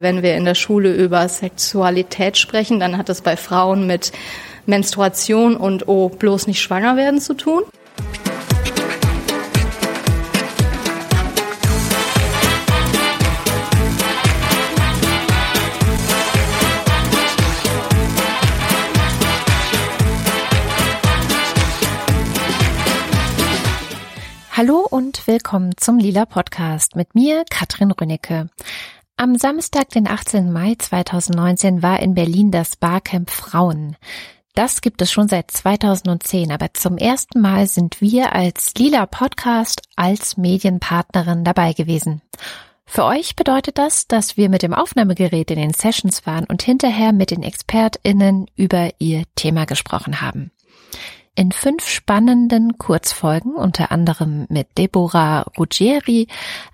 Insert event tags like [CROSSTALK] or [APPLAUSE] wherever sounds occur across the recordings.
Wenn wir in der Schule über Sexualität sprechen, dann hat das bei Frauen mit Menstruation und oh, bloß nicht schwanger werden zu tun. Hallo und willkommen zum Lila Podcast mit mir, Katrin Rünnecke. Am Samstag, den 18. Mai 2019, war in Berlin das Barcamp Frauen. Das gibt es schon seit 2010, aber zum ersten Mal sind wir als Lila Podcast als Medienpartnerin dabei gewesen. Für euch bedeutet das, dass wir mit dem Aufnahmegerät in den Sessions waren und hinterher mit den ExpertInnen über ihr Thema gesprochen haben. In fünf spannenden Kurzfolgen, unter anderem mit Deborah Ruggieri,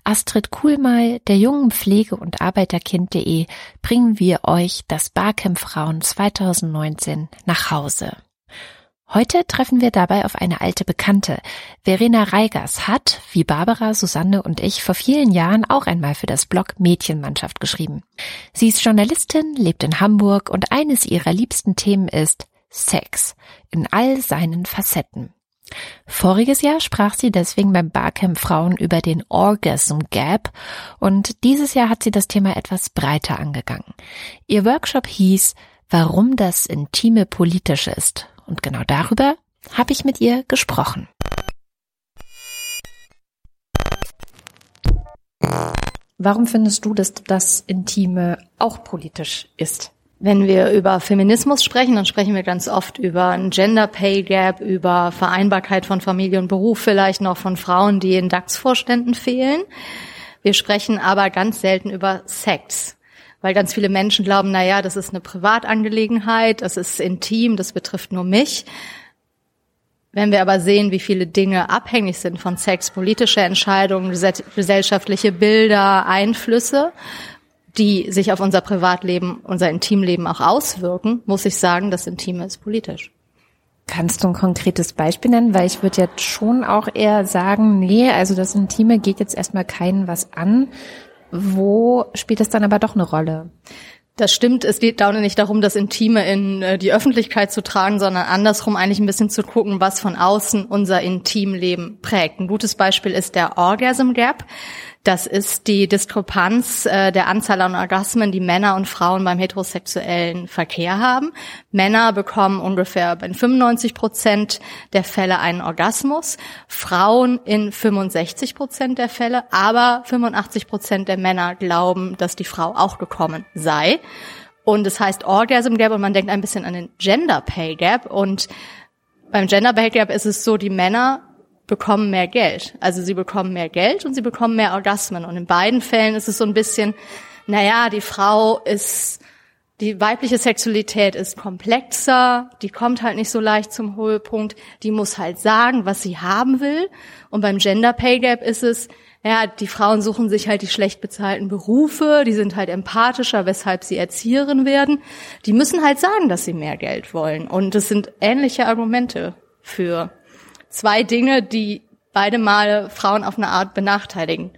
Astrid Kuhlmei, der jungen Pflege- und Arbeiterkind.de, bringen wir euch das Barcamp Frauen 2019 nach Hause. Heute treffen wir dabei auf eine alte Bekannte. Verena Reigers hat, wie Barbara, Susanne und ich, vor vielen Jahren auch einmal für das Blog Mädchenmannschaft geschrieben. Sie ist Journalistin, lebt in Hamburg und eines ihrer liebsten Themen ist Sex in all seinen Facetten. Voriges Jahr sprach sie deswegen beim Barcamp Frauen über den Orgasm Gap und dieses Jahr hat sie das Thema etwas breiter angegangen. Ihr Workshop hieß Warum das Intime politisch ist und genau darüber habe ich mit ihr gesprochen. Warum findest du, dass das Intime auch politisch ist? Wenn wir über Feminismus sprechen, dann sprechen wir ganz oft über ein Gender Pay Gap, über Vereinbarkeit von Familie und Beruf, vielleicht noch von Frauen, die in DAX-Vorständen fehlen. Wir sprechen aber ganz selten über Sex, weil ganz viele Menschen glauben, na ja, das ist eine Privatangelegenheit, das ist intim, das betrifft nur mich. Wenn wir aber sehen, wie viele Dinge abhängig sind von Sex, politische Entscheidungen, gesellschaftliche Bilder, Einflüsse, die sich auf unser Privatleben, unser Intimleben auch auswirken, muss ich sagen, das Intime ist politisch. Kannst du ein konkretes Beispiel nennen? Weil ich würde jetzt schon auch eher sagen, nee, also das Intime geht jetzt erstmal keinen was an. Wo spielt es dann aber doch eine Rolle? Das stimmt, es geht da nicht darum, das Intime in äh, die Öffentlichkeit zu tragen, sondern andersrum eigentlich ein bisschen zu gucken, was von außen unser Intimleben prägt. Ein gutes Beispiel ist der Orgasm Gap. Das ist die Diskrepanz äh, der Anzahl an Orgasmen, die Männer und Frauen beim heterosexuellen Verkehr haben. Männer bekommen ungefähr in 95 Prozent der Fälle einen Orgasmus, Frauen in 65 Prozent der Fälle, aber 85 Prozent der Männer glauben, dass die Frau auch gekommen sei. Und es heißt Orgasm Gap und man denkt ein bisschen an den Gender Pay Gap und beim Gender Pay Gap ist es so, die Männer bekommen mehr Geld. Also sie bekommen mehr Geld und sie bekommen mehr Orgasmen. Und in beiden Fällen ist es so ein bisschen, naja, die Frau ist, die weibliche Sexualität ist komplexer, die kommt halt nicht so leicht zum Höhepunkt, die muss halt sagen, was sie haben will. Und beim Gender Pay Gap ist es, ja, die Frauen suchen sich halt die schlecht bezahlten Berufe, die sind halt empathischer, weshalb sie Erzieherin werden. Die müssen halt sagen, dass sie mehr Geld wollen. Und es sind ähnliche Argumente für zwei Dinge, die beide Male Frauen auf eine Art benachteiligen.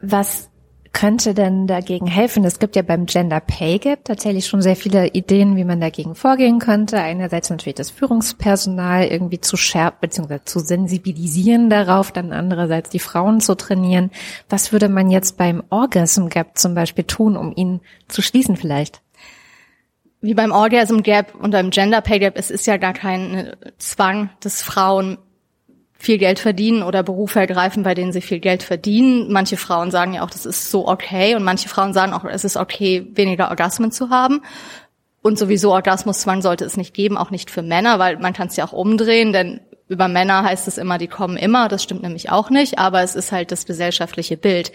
Was könnte denn dagegen helfen? Es gibt ja beim Gender Pay Gap tatsächlich schon sehr viele Ideen, wie man dagegen vorgehen könnte. Einerseits natürlich das Führungspersonal irgendwie zu schärfen bzw. zu sensibilisieren darauf, dann andererseits die Frauen zu trainieren. Was würde man jetzt beim Orgasm Gap zum Beispiel tun, um ihn zu schließen vielleicht? Wie beim Orgasm Gap und beim Gender Pay Gap, es ist ja gar kein Zwang, dass Frauen viel Geld verdienen oder Berufe ergreifen, bei denen sie viel Geld verdienen. Manche Frauen sagen ja auch, das ist so okay und manche Frauen sagen auch, es ist okay, weniger Orgasmen zu haben. Und sowieso Orgasmuszwang sollte es nicht geben, auch nicht für Männer, weil man kann es ja auch umdrehen, denn über Männer heißt es immer, die kommen immer, das stimmt nämlich auch nicht, aber es ist halt das gesellschaftliche Bild.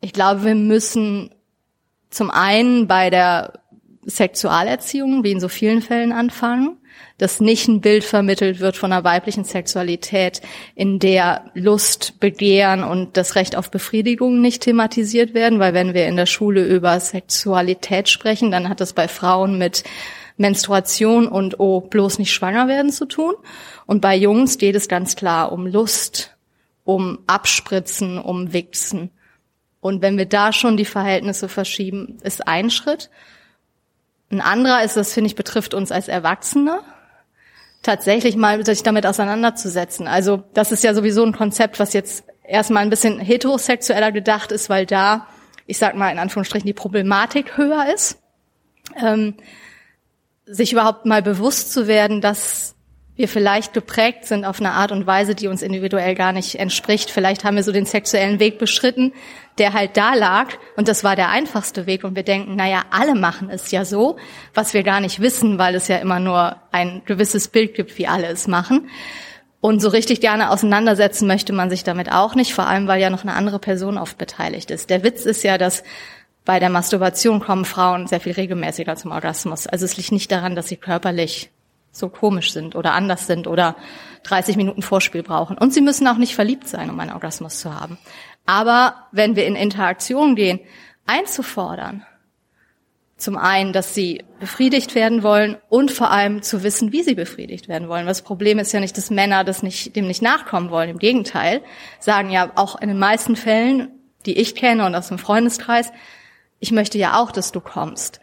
Ich glaube, wir müssen zum einen bei der Sexualerziehung, wie in so vielen Fällen anfangen, dass nicht ein Bild vermittelt wird von einer weiblichen Sexualität, in der Lust, Begehren und das Recht auf Befriedigung nicht thematisiert werden, weil wenn wir in der Schule über Sexualität sprechen, dann hat das bei Frauen mit Menstruation und oh, bloß nicht schwanger werden zu tun. Und bei Jungs geht es ganz klar um Lust, um Abspritzen, um Wichsen. Und wenn wir da schon die Verhältnisse verschieben, ist ein Schritt. Ein anderer ist, das finde ich betrifft uns als Erwachsene, tatsächlich mal sich damit auseinanderzusetzen. Also das ist ja sowieso ein Konzept, was jetzt erstmal ein bisschen heterosexueller gedacht ist, weil da, ich sag mal in Anführungsstrichen, die Problematik höher ist. Ähm, sich überhaupt mal bewusst zu werden, dass wir vielleicht geprägt sind auf eine Art und Weise, die uns individuell gar nicht entspricht. Vielleicht haben wir so den sexuellen Weg beschritten, der halt da lag und das war der einfachste Weg und wir denken, naja, alle machen es ja so, was wir gar nicht wissen, weil es ja immer nur ein gewisses Bild gibt, wie alle es machen. Und so richtig gerne auseinandersetzen möchte man sich damit auch nicht, vor allem weil ja noch eine andere Person oft beteiligt ist. Der Witz ist ja, dass bei der Masturbation kommen Frauen sehr viel regelmäßiger zum Orgasmus. Also es liegt nicht daran, dass sie körperlich so komisch sind oder anders sind oder 30 Minuten Vorspiel brauchen. Und sie müssen auch nicht verliebt sein, um einen Orgasmus zu haben. Aber wenn wir in Interaktion gehen, einzufordern, zum einen, dass sie befriedigt werden wollen und vor allem zu wissen, wie sie befriedigt werden wollen. Das Problem ist ja nicht, dass Männer das nicht, dem nicht nachkommen wollen. Im Gegenteil, sagen ja auch in den meisten Fällen, die ich kenne und aus dem Freundeskreis, ich möchte ja auch, dass du kommst.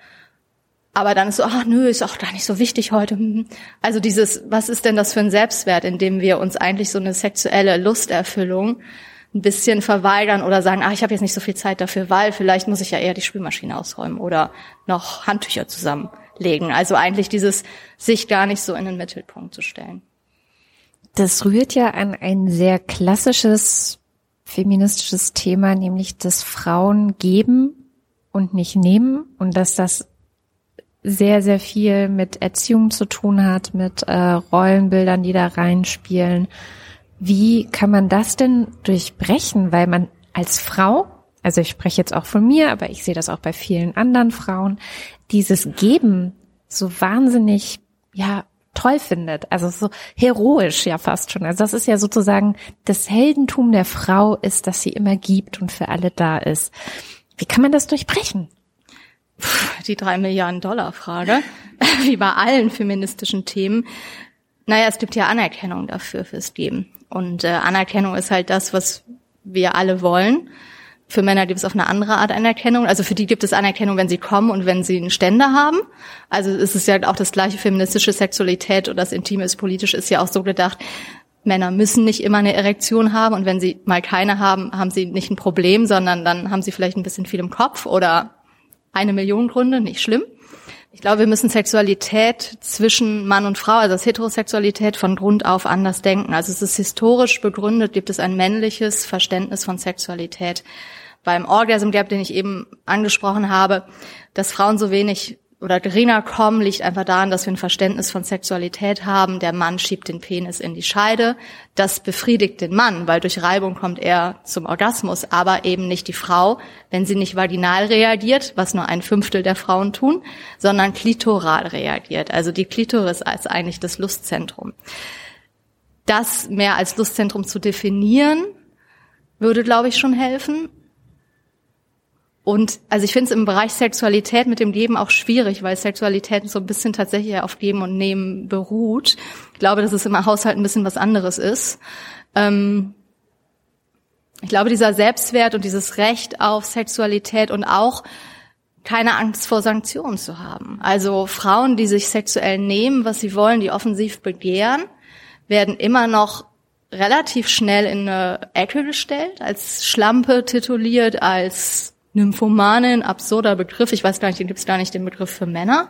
Aber dann ist so, ach nö, ist auch gar nicht so wichtig heute. Hm. Also dieses, was ist denn das für ein Selbstwert, in dem wir uns eigentlich so eine sexuelle Lusterfüllung ein bisschen verweigern oder sagen, ach, ich habe jetzt nicht so viel Zeit dafür, weil vielleicht muss ich ja eher die Spülmaschine ausräumen oder noch Handtücher zusammenlegen. Also eigentlich dieses, sich gar nicht so in den Mittelpunkt zu stellen. Das rührt ja an ein sehr klassisches feministisches Thema, nämlich dass Frauen geben und nicht nehmen und dass das sehr, sehr viel mit Erziehung zu tun hat, mit äh, Rollenbildern, die da reinspielen. Wie kann man das denn durchbrechen? Weil man als Frau, also ich spreche jetzt auch von mir, aber ich sehe das auch bei vielen anderen Frauen, dieses Geben so wahnsinnig, ja, toll findet. Also so heroisch ja fast schon. Also das ist ja sozusagen das Heldentum der Frau ist, dass sie immer gibt und für alle da ist. Wie kann man das durchbrechen? Die drei Milliarden Dollar Frage, [LAUGHS] wie bei allen feministischen Themen. Naja, es gibt ja Anerkennung dafür fürs Geben. Und äh, Anerkennung ist halt das, was wir alle wollen. Für Männer gibt es auf eine andere Art Anerkennung. Also für die gibt es Anerkennung, wenn sie kommen und wenn sie einen Ständer haben. Also es ist ja auch das gleiche feministische Sexualität oder das Intime ist politisch ist ja auch so gedacht. Männer müssen nicht immer eine Erektion haben und wenn sie mal keine haben, haben sie nicht ein Problem, sondern dann haben sie vielleicht ein bisschen viel im Kopf oder eine Million Gründe, nicht schlimm. Ich glaube, wir müssen Sexualität zwischen Mann und Frau, also das Heterosexualität von Grund auf anders denken. Also es ist historisch begründet, gibt es ein männliches Verständnis von Sexualität. Beim Orgasm Gap, den ich eben angesprochen habe, dass Frauen so wenig oder geringer kommen, liegt einfach daran, dass wir ein Verständnis von Sexualität haben. Der Mann schiebt den Penis in die Scheide. Das befriedigt den Mann, weil durch Reibung kommt er zum Orgasmus, aber eben nicht die Frau, wenn sie nicht vaginal reagiert, was nur ein Fünftel der Frauen tun, sondern klitoral reagiert. Also die Klitoris als eigentlich das Lustzentrum. Das mehr als Lustzentrum zu definieren, würde, glaube ich, schon helfen. Und also ich finde es im Bereich Sexualität mit dem Geben auch schwierig, weil Sexualität so ein bisschen tatsächlich auf Geben und Nehmen beruht. Ich glaube, dass es im Haushalt ein bisschen was anderes ist. Ähm ich glaube, dieser Selbstwert und dieses Recht auf Sexualität und auch keine Angst vor Sanktionen zu haben. Also Frauen, die sich sexuell nehmen, was sie wollen, die offensiv begehren, werden immer noch relativ schnell in eine Ecke gestellt, als Schlampe tituliert, als Nymphomanin, absurder Begriff. Ich weiß gar nicht, den gibt es gar nicht den Begriff für Männer.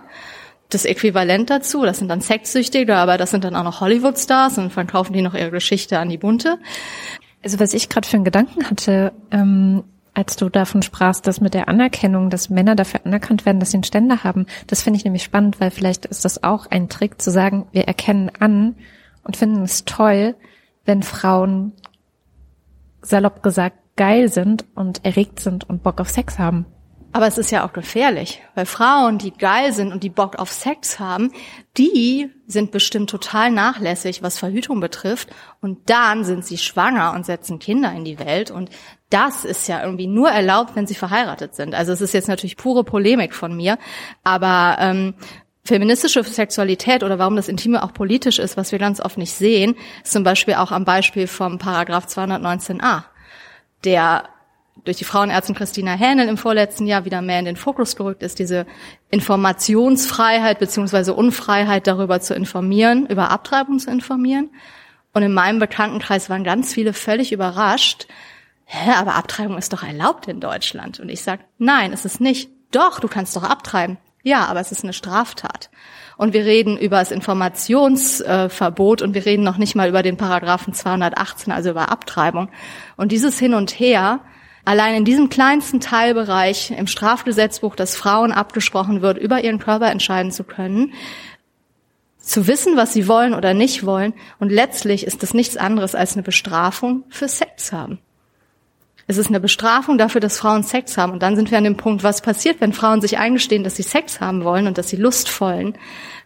Das Äquivalent dazu, das sind dann Sexsüchtige, aber das sind dann auch noch Hollywood-Stars und verkaufen die noch ihre Geschichte an die Bunte. Also was ich gerade für einen Gedanken hatte, ähm, als du davon sprachst, dass mit der Anerkennung, dass Männer dafür anerkannt werden, dass sie einen Ständer haben, das finde ich nämlich spannend, weil vielleicht ist das auch ein Trick zu sagen, wir erkennen an und finden es toll, wenn Frauen salopp gesagt geil sind und erregt sind und Bock auf Sex haben. Aber es ist ja auch gefährlich, weil Frauen, die geil sind und die Bock auf Sex haben, die sind bestimmt total nachlässig, was Verhütung betrifft. Und dann sind sie schwanger und setzen Kinder in die Welt. Und das ist ja irgendwie nur erlaubt, wenn sie verheiratet sind. Also es ist jetzt natürlich pure Polemik von mir, aber ähm, feministische Sexualität oder warum das Intime auch politisch ist, was wir ganz oft nicht sehen, ist zum Beispiel auch am Beispiel vom Paragraph 219a der durch die Frauenärztin Christina Hähnel im vorletzten Jahr wieder mehr in den Fokus gerückt ist, diese Informationsfreiheit beziehungsweise Unfreiheit darüber zu informieren, über Abtreibung zu informieren. Und in meinem Bekanntenkreis waren ganz viele völlig überrascht. Hä, aber Abtreibung ist doch erlaubt in Deutschland. Und ich sage, nein, es ist nicht. Doch, du kannst doch abtreiben. Ja, aber es ist eine Straftat. Und wir reden über das Informationsverbot und wir reden noch nicht mal über den Paragraphen 218, also über Abtreibung. Und dieses Hin und Her, allein in diesem kleinsten Teilbereich im Strafgesetzbuch, dass Frauen abgesprochen wird, über ihren Körper entscheiden zu können, zu wissen, was sie wollen oder nicht wollen. Und letztlich ist das nichts anderes als eine Bestrafung für Sex haben. Es ist eine Bestrafung dafür, dass Frauen Sex haben. Und dann sind wir an dem Punkt, was passiert, wenn Frauen sich eingestehen, dass sie Sex haben wollen und dass sie lustvollen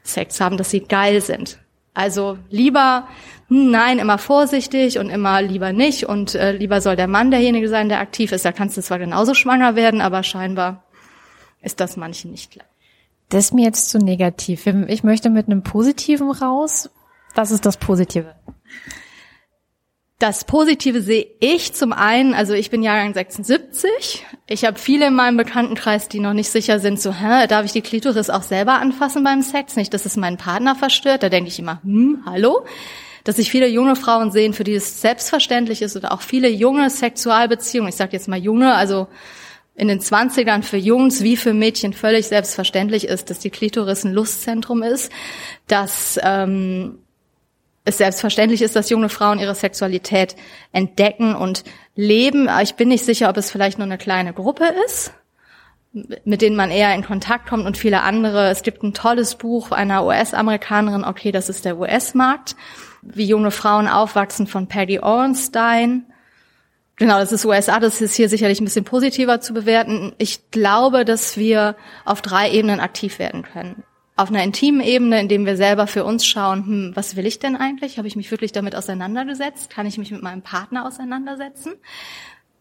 Sex haben, dass sie geil sind. Also lieber, hm, nein, immer vorsichtig und immer lieber nicht und äh, lieber soll der Mann derjenige sein, der aktiv ist. Da kannst du zwar genauso schwanger werden, aber scheinbar ist das manchen nicht klar. Das ist mir jetzt zu negativ. Ich möchte mit einem Positiven raus. Was ist das Positive? Das Positive sehe ich zum einen, also ich bin Jahrgang 76. Ich habe viele in meinem Bekanntenkreis, die noch nicht sicher sind, so, hä, darf ich die Klitoris auch selber anfassen beim Sex? Nicht, dass es meinen Partner verstört. Da denke ich immer, hm, hallo? Dass sich viele junge Frauen sehen, für die es selbstverständlich ist oder auch viele junge Sexualbeziehungen, ich sage jetzt mal junge, also in den Zwanzigern für Jungs wie für Mädchen völlig selbstverständlich ist, dass die Klitoris ein Lustzentrum ist, dass ähm, es selbstverständlich ist, dass junge Frauen ihre Sexualität entdecken und leben. Ich bin nicht sicher, ob es vielleicht nur eine kleine Gruppe ist, mit denen man eher in Kontakt kommt und viele andere. Es gibt ein tolles Buch einer US-Amerikanerin, okay, das ist der US-Markt, wie junge Frauen aufwachsen von Peggy Orenstein. Genau, das ist USA, das ist hier sicherlich ein bisschen positiver zu bewerten. Ich glaube, dass wir auf drei Ebenen aktiv werden können auf einer intimen Ebene, indem wir selber für uns schauen, hm, was will ich denn eigentlich? Habe ich mich wirklich damit auseinandergesetzt? Kann ich mich mit meinem Partner auseinandersetzen?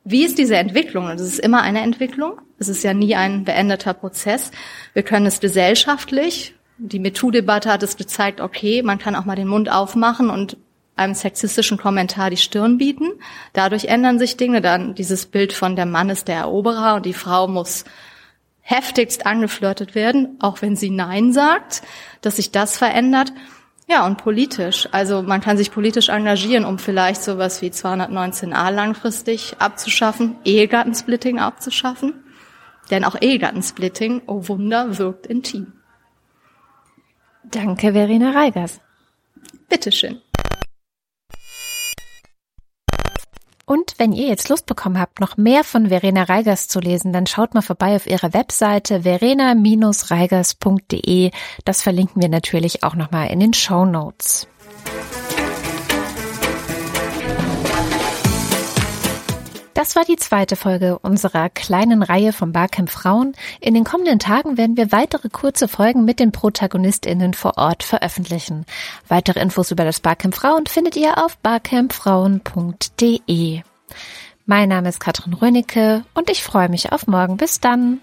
Wie ist diese Entwicklung? Und es ist immer eine Entwicklung. Es ist ja nie ein beendeter Prozess. Wir können es gesellschaftlich. Die MeToo-Debatte hat es gezeigt, okay, man kann auch mal den Mund aufmachen und einem sexistischen Kommentar die Stirn bieten. Dadurch ändern sich Dinge. Dann dieses Bild von der Mann ist der Eroberer und die Frau muss heftigst angeflirtet werden, auch wenn sie Nein sagt, dass sich das verändert. Ja, und politisch. Also man kann sich politisch engagieren, um vielleicht sowas wie 219a langfristig abzuschaffen, Ehegattensplitting abzuschaffen. Denn auch Ehegattensplitting, oh Wunder, wirkt intim. Danke, Verena Reigers. Bitteschön. Wenn ihr jetzt Lust bekommen habt, noch mehr von Verena Reigers zu lesen, dann schaut mal vorbei auf ihrer Webseite verena-reigers.de. Das verlinken wir natürlich auch nochmal in den Show Notes. Das war die zweite Folge unserer kleinen Reihe vom Barcamp Frauen. In den kommenden Tagen werden wir weitere kurze Folgen mit den ProtagonistInnen vor Ort veröffentlichen. Weitere Infos über das Barcamp Frauen findet ihr auf barcampfrauen.de. Mein Name ist Katrin Rönicke und ich freue mich auf morgen. Bis dann.